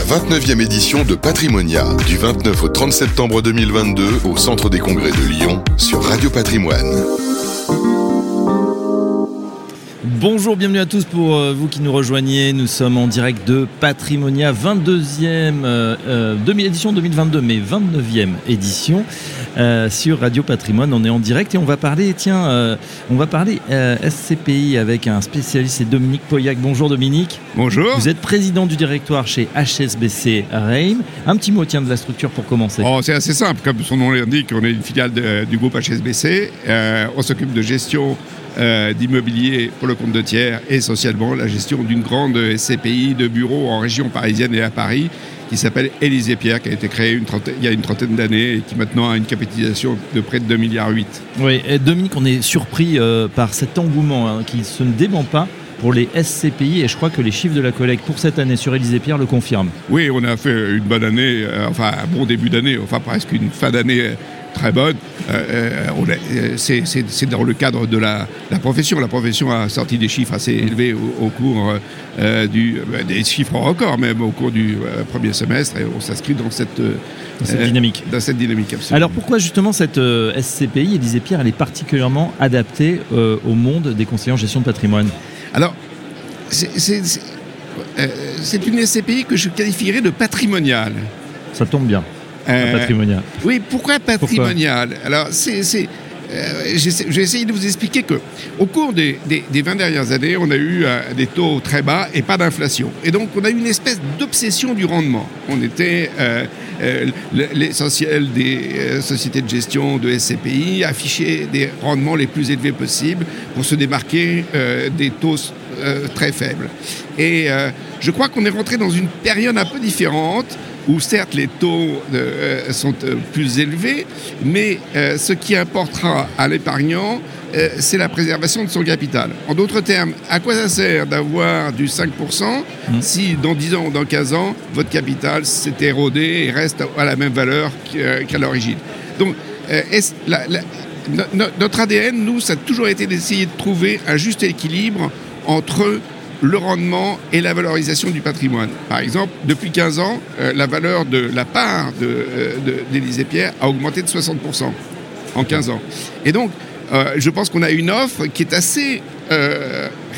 la 29e édition de Patrimonia, du 29 au 30 septembre 2022 au Centre des Congrès de Lyon sur Radio Patrimoine. Bonjour, bienvenue à tous pour euh, vous qui nous rejoignez. Nous sommes en direct de Patrimonia, 22e euh, euh, édition 2022, mais 29e édition sur Radio Patrimoine. On est en direct et on va parler, tiens, on va parler SCPI avec un spécialiste, c'est Dominique Poyac. Bonjour Dominique. Bonjour. Vous êtes président du directoire chez HSBC Reim. Un petit mot, tiens, de la structure pour commencer. Oh, c'est assez simple, comme son nom l'indique, on est une filiale du groupe HSBC. on s'occupe de gestion euh, d'immobilier pour le compte de tiers, essentiellement la gestion d'une grande SCPI de bureaux en région parisienne et à Paris, qui s'appelle Élysée Pierre, qui a été créée une il y a une trentaine d'années et qui maintenant a une capitalisation de près de 2,8 milliards. Oui, et Dominique, on est surpris euh, par cet engouement hein, qui se ne dément pas pour les SCPI et je crois que les chiffres de la collecte pour cette année sur Élysée Pierre le confirment. Oui, on a fait une bonne année, euh, enfin un bon début d'année, enfin presque une fin d'année très bonne. Euh, euh, c'est dans le cadre de la, profession. La profession a sorti des chiffres assez élevés au, cours euh, du, des chiffres records même au cours du premier semestre et on s'inscrit dans cette, dynamique. Dans cette dynamique Alors pourquoi justement cette SCPI, Élisée Pierre, elle est particulièrement adaptée au monde des conseillers en gestion de patrimoine? Alors, c'est une SCPI que je qualifierais de patrimoniale. Ça tombe bien. Euh, patrimonial. Oui, pourquoi patrimonial Alors, c'est. Euh, je vais essayer de vous expliquer que au cours des, des, 20 dernières années, on a eu euh, des taux très bas et pas d'inflation. Et donc, on a eu une espèce d'obsession du rendement. On était l'essentiel des sociétés de gestion de SCPI afficher des rendements les plus élevés possibles pour se démarquer des taux très faibles. Et je crois qu'on est rentré dans une période un peu différente où certes les taux euh, sont euh, plus élevés, mais euh, ce qui importera à l'épargnant, c'est la préservation de son capital. En d'autres termes, à quoi ça sert d'avoir du 5% mmh. si dans 10 ans ou dans 15 ans, votre capital s'est érodé et reste à la même valeur qu'à l'origine? Donc, notre ADN, nous, ça a toujours été d'essayer de trouver un juste équilibre entre le rendement et la valorisation du patrimoine. Par exemple, depuis 15 ans, euh, la valeur de la part d'Élysée de, euh, Pierre a augmenté de 60% en 15 ans. Et donc, euh, je pense qu'on a une offre qui est assez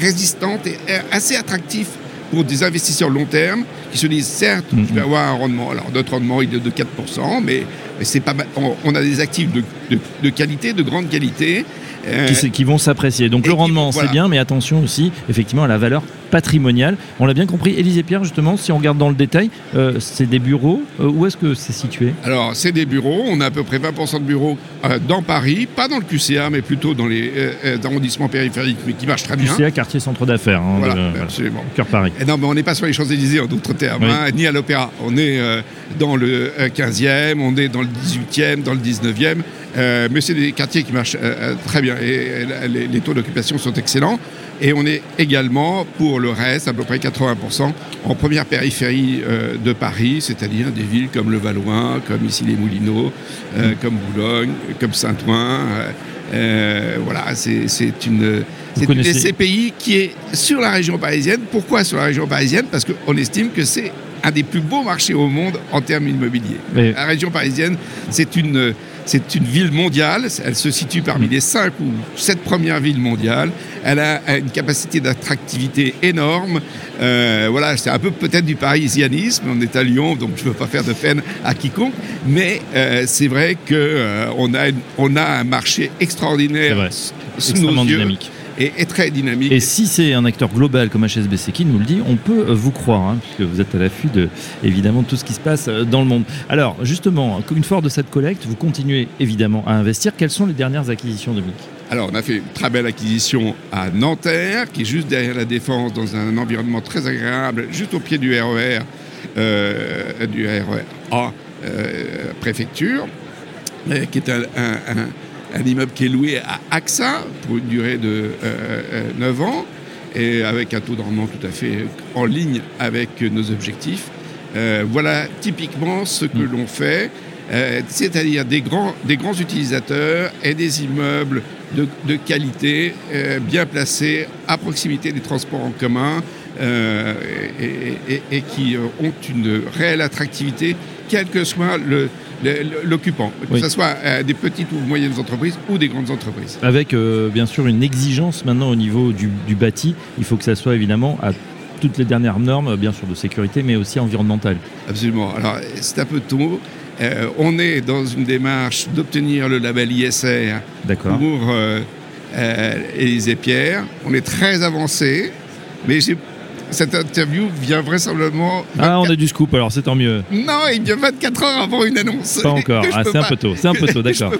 résistante et assez attractive pour des investisseurs long terme qui se disent certes, je vais avoir un rendement. Alors notre rendement il est de 4%, mais, c'est pas on, a des actifs de, de, qualité, de grande qualité, euh, qui, vont s'apprécier. Donc le rendement, c'est bien, mais attention aussi, effectivement, à la valeur patrimoniale. On l'a bien compris. Élisée Pierre, justement, si on regarde dans le détail, euh, c'est des bureaux. Euh, où est-ce que c'est situé? Alors, c'est des bureaux. On a à peu près 20% de bureaux dans Paris, pas dans le QCA, mais plutôt dans les arrondissements périphériques, mais qui marchent très bien. QCA, quartier centre d'affaires. Hein, voilà, absolument. Cœur Paris. Et non, mais on n'est pas sur les Champs-Élysées, en d'autres termes, hein, ni à l'Opéra. On est dans le 15e, on est dans le 18e, dans le 19e. Euh, mais c'est des quartiers qui marchent euh, euh, très bien et, les, taux d'occupation sont excellents. Et on est également, pour le reste, à peu près 80%, en première périphérie de Paris, c'est-à-dire des villes comme le Valois, comme ici les Moulineaux, comme Boulogne, comme Saint-Ouen. voilà, c'est une, une SCPI qui est sur la région parisienne. Pourquoi sur la région parisienne? Parce qu'on estime que c'est un des plus beaux marchés au monde en termes immobiliers. La région parisienne, c'est une c'est une ville mondiale. Elle se situe parmi les cinq ou sept premières villes mondiales. Elle a une capacité d'attractivité énorme. Euh, voilà, c'est un peu peut-être du parisianisme. On est à Lyon, donc je ne veux pas faire de peine à quiconque. Mais euh, c'est vrai qu'on euh, a, on a un marché extraordinaire vrai. sous nos yeux. dynamique et, très dynamique. Et si c'est un acteur global comme HSBC qui nous le dit, on peut euh, vous croire, hein, puisque vous êtes à l'affût de évidemment tout ce qui se passe euh, dans le monde. Alors justement, une fois de cette collecte, vous continuez évidemment à investir. Quelles sont les dernières acquisitions, Dominique? Alors, on a fait une très belle acquisition à Nanterre, qui est juste derrière la Défense, dans un environnement très agréable, juste au pied du RER, e euh, du RER A, préfecture, qui est un, un immeuble qui est loué à AXA pour une durée de 9 euh, euh, ans et avec un taux de rendement tout à fait en ligne avec nos objectifs. Euh, voilà typiquement ce que mm. l'on fait, c'est-à-dire des grands, des grands utilisateurs et des immeubles de, qualité bien placés à proximité des transports en commun, et, qui ont une réelle attractivité, quel que soit le, l'occupant, que ce soit des petites ou moyennes entreprises ou des grandes entreprises. Avec bien sûr une exigence maintenant au niveau du, du, bâti, il faut que ça soit évidemment à toutes les dernières normes, bien sûr de sécurité, mais aussi environnementales. Absolument. Alors c'est un peu tôt. Euh, on est dans une démarche d'obtenir le label ISR pour euh, euh Pierre. On est très avancé, mais j'ai cette interview vient vraisemblablement. Ah, on a du scoop, alors c'est tant mieux. Non, il vient 24 heures avant une annonce. Pas encore. Ah, c'est un peu tôt. C'est un peu tôt, d'accord.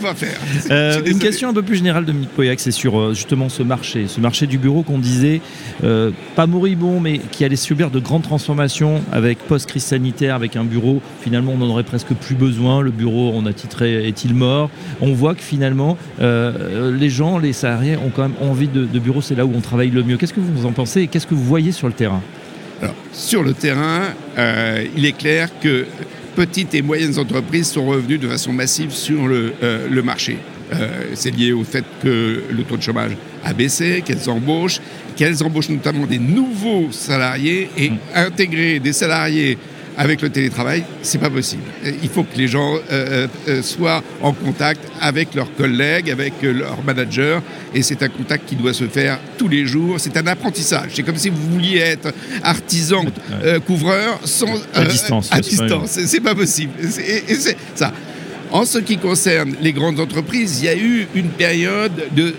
Euh, une question un peu plus générale de Mick Poyac, c'est sur euh, justement ce marché, ce marché du bureau qu'on disait euh, pas moribond, mais qui allait subir de grandes transformations avec post-crise sanitaire, avec un bureau. Finalement, on n'en aurait presque plus besoin. Le bureau, on a titré est-il mort? On voit que finalement, les gens, les salariés ont quand même envie de, de bureaux. C'est là où on travaille le mieux. Qu'est-ce que vous en pensez et qu'est-ce que vous voyez sur le terrain? Alors, sur le terrain, euh, il est clair que petites et moyennes entreprises sont revenues de façon massive sur le, euh, marché. Euh, c'est lié au fait que le taux de chômage a baissé, qu'elles embauchent, qu'elles embauchent notamment des nouveaux salariés et mmh. intégrer des salariés avec le télétravail, c'est pas possible. Il faut que les gens euh, euh, soient en contact avec leurs collègues, avec euh, leurs managers, et c'est un contact qui doit se faire tous les jours. C'est un apprentissage. C'est comme si vous vouliez être artisan, couvreur, sans à distance. À distance, c'est pas possible. Et c'est ça. En ce qui concerne les grandes entreprises, il y a eu une période de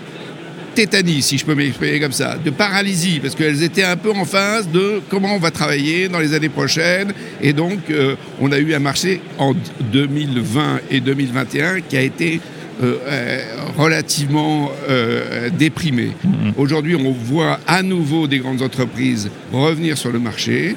tétanie, si je peux m'exprimer comme ça, de paralysie, parce qu'elles étaient un peu en phase de comment on va travailler dans les années prochaines. Et donc, euh, on a eu un marché en 2020 et 2021 qui a été euh, euh, relativement déprimé. Mm-hmm. Aujourd'hui, on voit à nouveau des grandes entreprises revenir sur le marché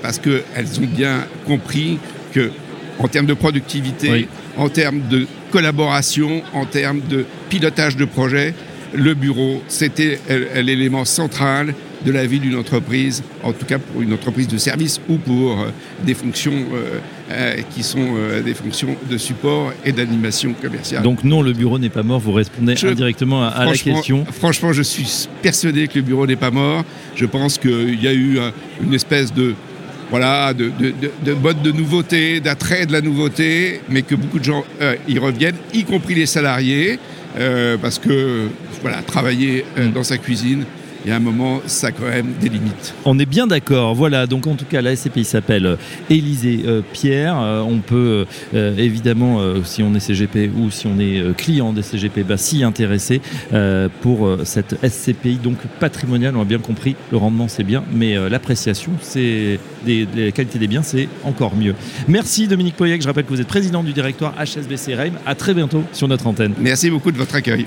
parce qu'elles ont bien compris que, en termes de productivité, en termes de collaboration, en termes de pilotage de projet, le bureau, c'était l'élément central de la vie d'une entreprise, en tout cas pour une entreprise de service ou pour euh, des fonctions euh, euh, qui sont des fonctions de support et d'animation commerciale. Donc non, le bureau n'est pas mort, vous répondez indirectement à, la question. Franchement, je suis persuadé que le bureau n'est pas mort. Je pense qu'il y a eu une espèce de voilà, de, de, mode de nouveauté, d'attrait de la nouveauté, mais que beaucoup de gens y reviennent, y compris les salariés. Euh, parce que voilà, travailler euh, dans sa cuisine, il y a un moment, ça a quand même des limites. On est bien d'accord. Voilà, donc en tout cas, la SCPI s'appelle euh, Élisée Pierre. on peut évidemment, si on est CGP ou si on est client des CGP, bah, s'y intéresser pour cette SCPI donc patrimoniale. On a bien compris, le rendement c'est bien, mais l'appréciation, c'est des, des, qualités des biens, c'est encore mieux. Merci Dominique Poyec. Je rappelle que vous êtes président du directoire HSBC Reim. À très bientôt sur notre antenne. Merci beaucoup de votre accueil.